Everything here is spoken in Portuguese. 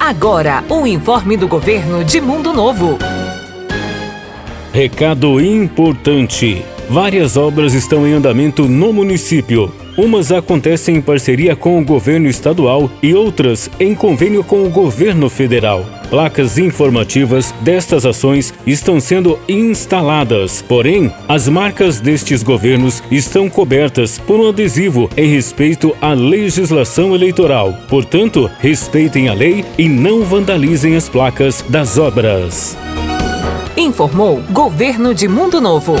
Agora, o informe do governo de Mundo Novo. Recado importante: várias obras estão em andamento no município. Umas acontecem em parceria com o governo estadual e outras em convênio com o governo federal. Placas informativas destas ações estão sendo instaladas, porém, as marcas destes governos estão cobertas por um adesivo em respeito à legislação eleitoral. Portanto, respeitem a lei e não vandalizem as placas das obras. Informou Governo de Mundo Novo.